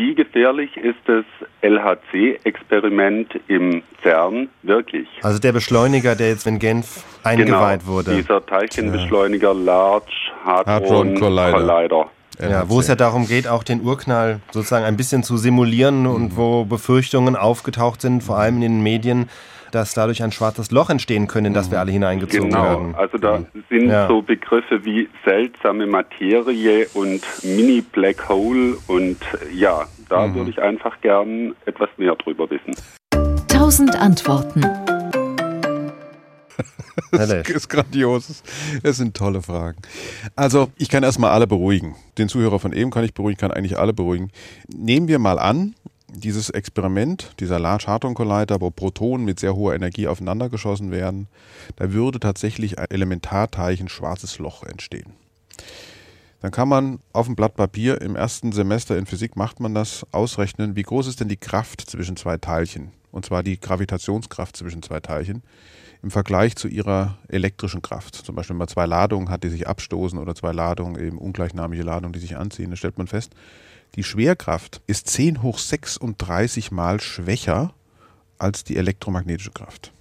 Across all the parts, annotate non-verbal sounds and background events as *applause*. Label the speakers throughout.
Speaker 1: wie gefährlich ist das LHC-Experiment im CERN wirklich?
Speaker 2: Also der Beschleuniger, der jetzt in Genf eingeweiht
Speaker 1: genau,
Speaker 2: wurde.
Speaker 1: Dieser Teilchenbeschleuniger Large Hadron, Hadron Collider. Collider.
Speaker 2: Ja, wo es ja darum geht, auch den Urknall sozusagen ein bisschen zu simulieren mhm. und wo Befürchtungen aufgetaucht sind, vor allem in den Medien, dass dadurch ein schwarzes Loch entstehen könnte, in das wir alle hineingezogen
Speaker 1: genau.
Speaker 2: werden.
Speaker 1: Also da sind ja. so Begriffe wie seltsame Materie und Mini-Black Hole und ja, da mhm. würde ich einfach gern etwas mehr drüber wissen.
Speaker 3: Tausend Antworten. *laughs*
Speaker 4: das ist grandios. Es sind tolle Fragen. Also, ich kann erstmal alle beruhigen. Den Zuhörer von eben kann ich beruhigen, kann eigentlich alle beruhigen. Nehmen wir mal an, dieses Experiment, dieser Large Hadron Collider, wo Protonen mit sehr hoher Energie aufeinander geschossen werden, da würde tatsächlich ein Elementarteilchen schwarzes Loch entstehen. Dann kann man auf dem Blatt Papier im ersten Semester in Physik macht man das ausrechnen, wie groß ist denn die Kraft zwischen zwei Teilchen, und zwar die Gravitationskraft zwischen zwei Teilchen im Vergleich zu ihrer elektrischen Kraft. Zum Beispiel, wenn man zwei Ladungen hat, die sich abstoßen oder zwei Ladungen, eben ungleichnamige Ladungen, die sich anziehen, dann stellt man fest, die Schwerkraft ist 10 hoch 36 mal schwächer als die elektromagnetische Kraft.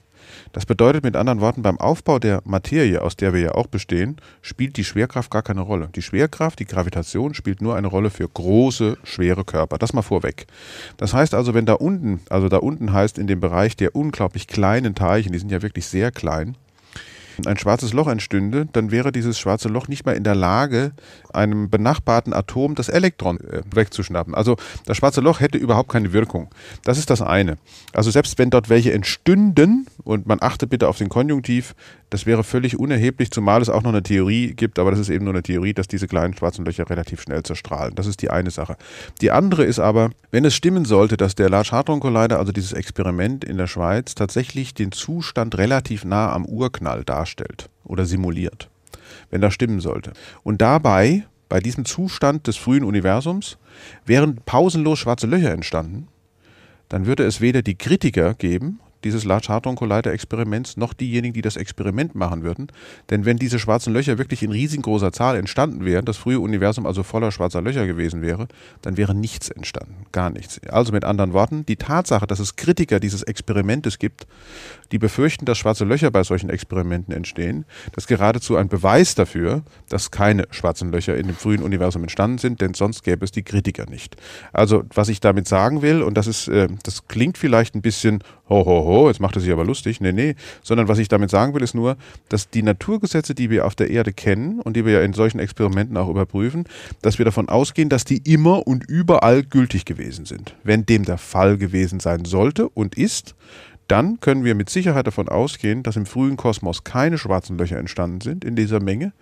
Speaker 4: Das bedeutet mit anderen Worten, beim Aufbau der Materie, aus der wir ja auch bestehen, spielt die Schwerkraft gar keine Rolle. Die Schwerkraft, die Gravitation spielt nur eine Rolle für große, schwere Körper. Das mal vorweg. Das heißt also, wenn da unten, also da unten heißt in dem Bereich der unglaublich kleinen Teilchen, die sind ja wirklich sehr klein, ein schwarzes Loch entstünde, dann wäre dieses schwarze Loch nicht mehr in der Lage, einem benachbarten Atom das Elektron äh, wegzuschnappen. Also das schwarze Loch hätte überhaupt keine Wirkung. Das ist das eine. Also selbst wenn dort welche entstünden, und man achte bitte auf den Konjunktiv, das wäre völlig unerheblich, zumal es auch noch eine Theorie gibt, aber das ist eben nur eine Theorie, dass diese kleinen schwarzen Löcher relativ schnell zerstrahlen. Das ist die eine Sache. Die andere ist aber, wenn es stimmen sollte, dass der Large Hadron Collider, also dieses Experiment in der Schweiz, tatsächlich den Zustand relativ nah am Urknall darstellt oder simuliert, wenn das stimmen sollte. Und dabei, bei diesem Zustand des frühen Universums, wären pausenlos schwarze Löcher entstanden, dann würde es weder die Kritiker geben, dieses Large Hadron Collider Experiments noch diejenigen, die das Experiment machen würden. Denn wenn diese schwarzen Löcher wirklich in riesengroßer Zahl entstanden wären, das frühe Universum also voller schwarzer Löcher gewesen wäre, dann wäre nichts entstanden. Gar nichts. Also mit anderen Worten, die Tatsache, dass es Kritiker dieses Experimentes gibt, die befürchten, dass schwarze Löcher bei solchen Experimenten entstehen, das ist geradezu ein Beweis dafür, dass keine schwarzen Löcher in dem frühen Universum entstanden sind, denn sonst gäbe es die Kritiker nicht. Also was ich damit sagen will, und das ist, äh, das klingt vielleicht ein bisschen ho, ho, ho, jetzt macht er sich aber lustig. Nee, nee. Sondern was ich damit sagen will, ist nur, dass die Naturgesetze, die wir auf der Erde kennen und die wir ja in solchen Experimenten auch überprüfen, dass wir davon ausgehen, dass die immer und überall gültig gewesen sind. Wenn dem der Fall gewesen sein sollte und ist, dann können wir mit Sicherheit davon ausgehen, dass im frühen Kosmos keine schwarzen Löcher entstanden sind in dieser Menge,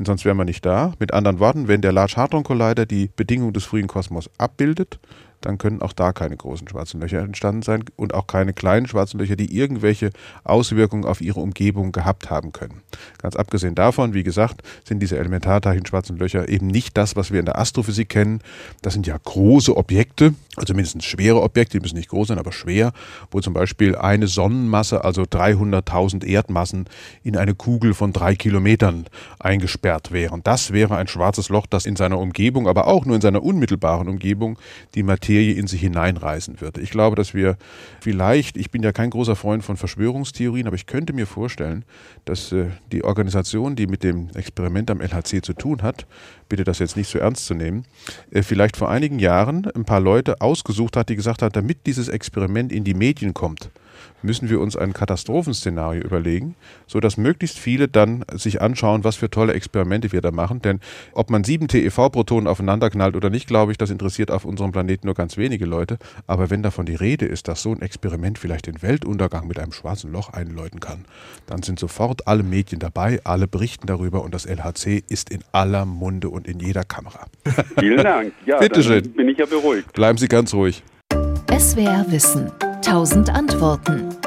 Speaker 4: denn sonst wären wir nicht da. Mit anderen Worten, wenn der Large Hadron Collider die Bedingungen des frühen Kosmos abbildet, dann können auch da keine großen schwarzen Löcher entstanden sein und auch keine kleinen schwarzen Löcher, die irgendwelche Auswirkungen auf ihre Umgebung gehabt haben können. Ganz abgesehen davon, wie gesagt, sind diese Elementarteilchen schwarzen Löcher eben nicht das, was wir in der Astrophysik kennen. Das sind ja große Objekte, also mindestens schwere Objekte, die müssen nicht groß sein, aber schwer, wo zum Beispiel eine Sonnenmasse, also 300.000 Erdmassen, in eine Kugel von drei Kilometern eingesperrt wären. Das wäre ein schwarzes Loch, das in seiner Umgebung, aber auch nur in seiner unmittelbaren Umgebung die Materie Materie in sich hineinreißen würde. Ich glaube, dass wir vielleicht, ich bin ja kein großer Freund von Verschwörungstheorien, aber ich könnte mir vorstellen, dass äh, die Organisation, die mit dem Experiment am LHC zu tun hat, bitte das jetzt nicht so ernst zu nehmen, äh, vielleicht vor einigen Jahren ein paar Leute ausgesucht hat, die gesagt hat, damit dieses Experiment in die Medien kommt, müssen wir uns ein Katastrophenszenario überlegen, sodass möglichst viele dann sich anschauen, was für tolle Experimente wir da machen. Denn ob man sieben TeV-Protonen aufeinander knallt oder nicht, glaube ich, das interessiert auf unserem Planeten nur ganz wenige Leute. Aber wenn davon die Rede ist, dass so ein Experiment vielleicht den Weltuntergang mit einem schwarzen Loch einläuten kann, dann sind sofort alle Medien dabei, alle berichten darüber und das LHC ist in aller Munde und in jeder Kamera.
Speaker 1: Vielen Dank. Ja, *laughs*
Speaker 4: Bitte schön.
Speaker 1: bin ich ja beruhigt.
Speaker 4: Bleiben Sie ganz ruhig.
Speaker 3: SWR Wissen. Tausend Antworten.